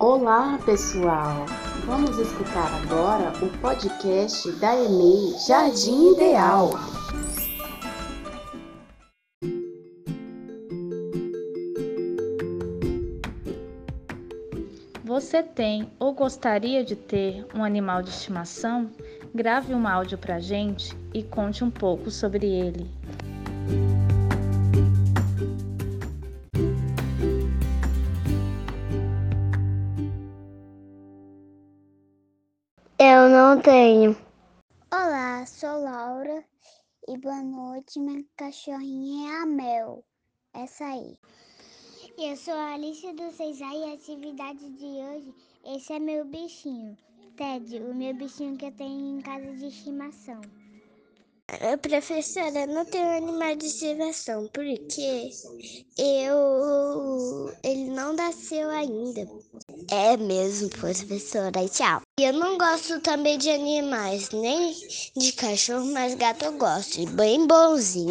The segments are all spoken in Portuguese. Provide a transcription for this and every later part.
Olá, pessoal! Vamos escutar agora o podcast da EMEI Jardim Ideal. Você tem ou gostaria de ter um animal de estimação? Grave um áudio pra gente e conte um pouco sobre ele. Eu não tenho. Olá, sou Laura e boa noite. Minha cachorrinha é a Mel. Essa aí. Eu sou a Alice do Seisá e a atividade de hoje, esse é meu bichinho, Ted, o meu bichinho que eu tenho em casa de estimação. Professora, eu não tenho animal de estimação, porque eu ele não nasceu ainda. É mesmo, professora. Tchau. Eu não gosto também de animais, nem de cachorro, mas gato eu gosto. Bem bonzinho.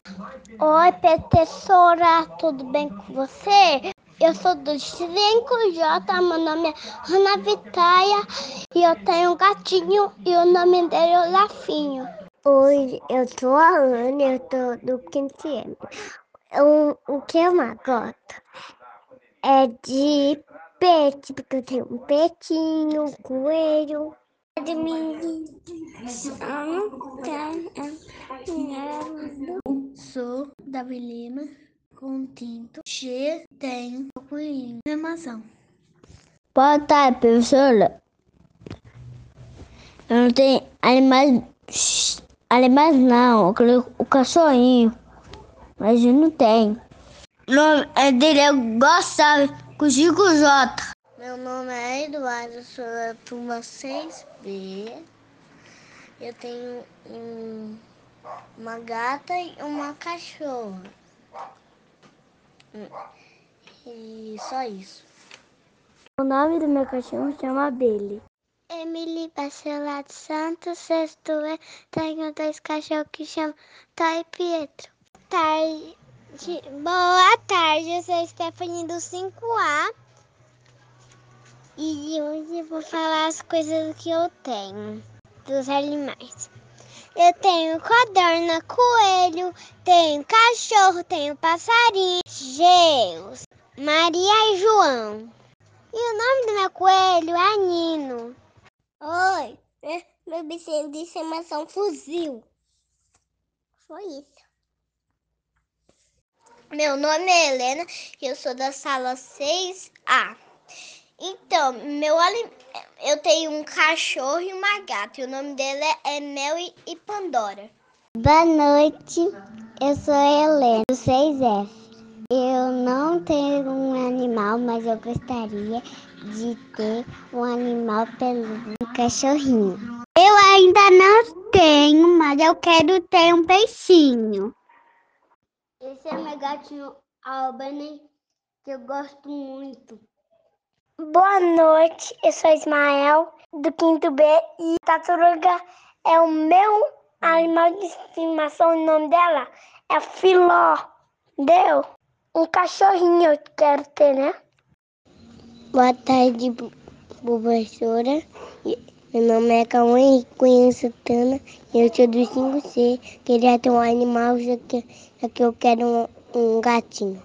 Oi, professora, tudo bem com você? Eu sou do 5J, meu nome é Ana Vitória e eu tenho um gatinho e o nome dele é Lafinho. Oi, eu sou a Ana, eu tô do quinto ano. O, o que é uma gota? É de pet, porque eu tenho um petinho, um coelho. É de mim. Sou Davi Lima, com tinto, cheio, tenho coelhinho, maçã. Boa tarde, professora. Eu não tenho animais. Animais não, o cachorrinho. Mas eu não tenho. O nome é dele é com Chico J. Meu nome é Eduardo, sou da turma 6B. Eu tenho um, uma gata e uma cachorra. E só isso. O nome do meu cachorro chama Billy. Emily Bacelar Santos, sexto E, tenho dois cachorros que chamam Toy e Pietro. Boa tarde, eu sou a Stephanie do 5A. E hoje vou falar as coisas que eu tenho dos animais. Eu tenho codorna, coelho, tenho cachorro, tenho passarinho, Geus, Maria e João. E o nome do meu coelho é Nino. Oi, meu bichinho de estimação fuzil. Foi isso. Meu nome é Helena e eu sou da sala 6A. Então, meu eu tenho um cachorro e uma gata. E o nome dele é Mel e Pandora. Boa noite, eu sou Helena, do 6F. Eu não tenho um animal, mas eu gostaria de ter um animal peludo, um cachorrinho. Eu ainda não tenho, mas eu quero ter um peixinho. Esse é meu gatinho Albany, que eu gosto muito. Boa noite, eu sou Ismael, do quinto B, e Taturuga é o meu animal de estimação. O nome dela é Filó. Deu? Um cachorrinho eu quero ter, né? Boa tarde, professora. Meu nome é Cauã Cunha Santana e eu sou do 5C. Queria ter um animal, já que, já que eu quero um, um gatinho.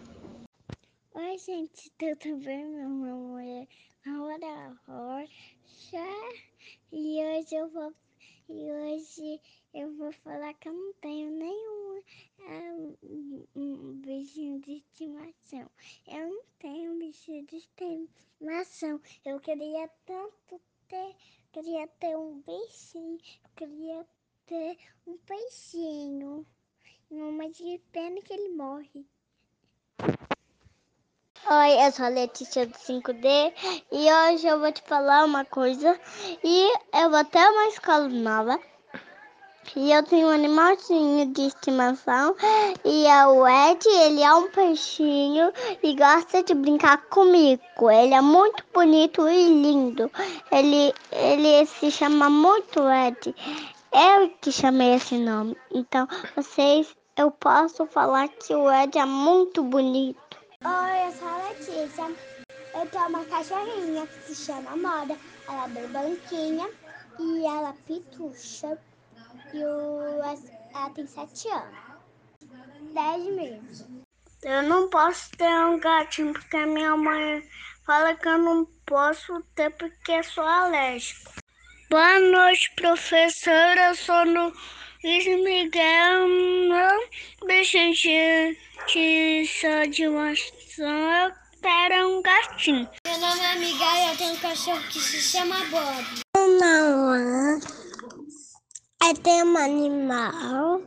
Oi, gente, tudo bem? Meu nome é Laura Rocha e hoje eu vou e hoje eu vou falar que eu não tenho nenhum um, um bichinho de estimação. Eu não tenho bichinho de estimação. Eu queria tanto ter, queria ter um eu queria ter um peixinho. Mas de pena que ele morre. Oi, eu sou a Letícia do 5D e hoje eu vou te falar uma coisa. E eu vou até uma escola nova. E eu tenho um animalzinho de estimação e é o Ed, ele é um peixinho e gosta de brincar comigo. Ele é muito bonito e lindo. Ele, ele se chama muito Ed. Eu que chamei esse nome. Então, vocês, eu posso falar que o Ed é muito bonito. Oi, eu sou a Letícia. Eu tenho uma cachorrinha que se chama Moda. Ela é bem branquinha e ela é pitucha. E o, ela tem sete anos. Dez meses. Eu não posso ter um gatinho porque a minha mãe fala que eu não posso ter porque sou alérgico. Boa noite, professora. Eu sou no Luiz Miguel. Não deixa de, de só de maçã. Eu quero um gatinho. Meu nome é Miguel e eu tenho um cachorro que se chama Bob. Não, eu tenho um animal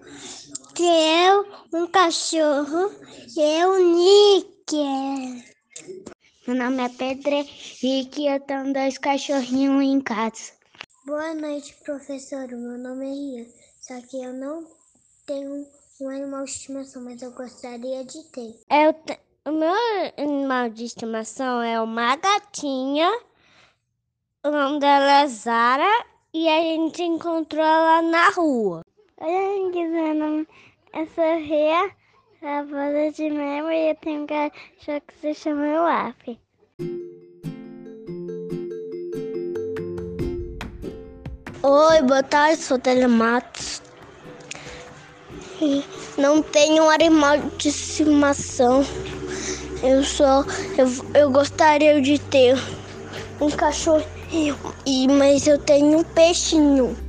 que é um cachorro e é o Nick. Meu nome é Pedro Henrique e eu tenho dois cachorrinhos em casa. Boa noite, professor. Meu nome é Rian. Só que eu não tenho um animal de estimação, mas eu gostaria de ter. Eu te... O meu animal de estimação é uma gatinha. O nome dela é Zara e a gente encontrou ela na rua. Oi, meu nome é Sorria, a bola de mel e eu tenho um cachorro que se chama Waf. Oi, boa tarde, sou Telematos. Não tenho um animal de estimação. Eu só. Eu, eu gostaria de ter um cachorrinho, e, mas eu tenho um peixinho.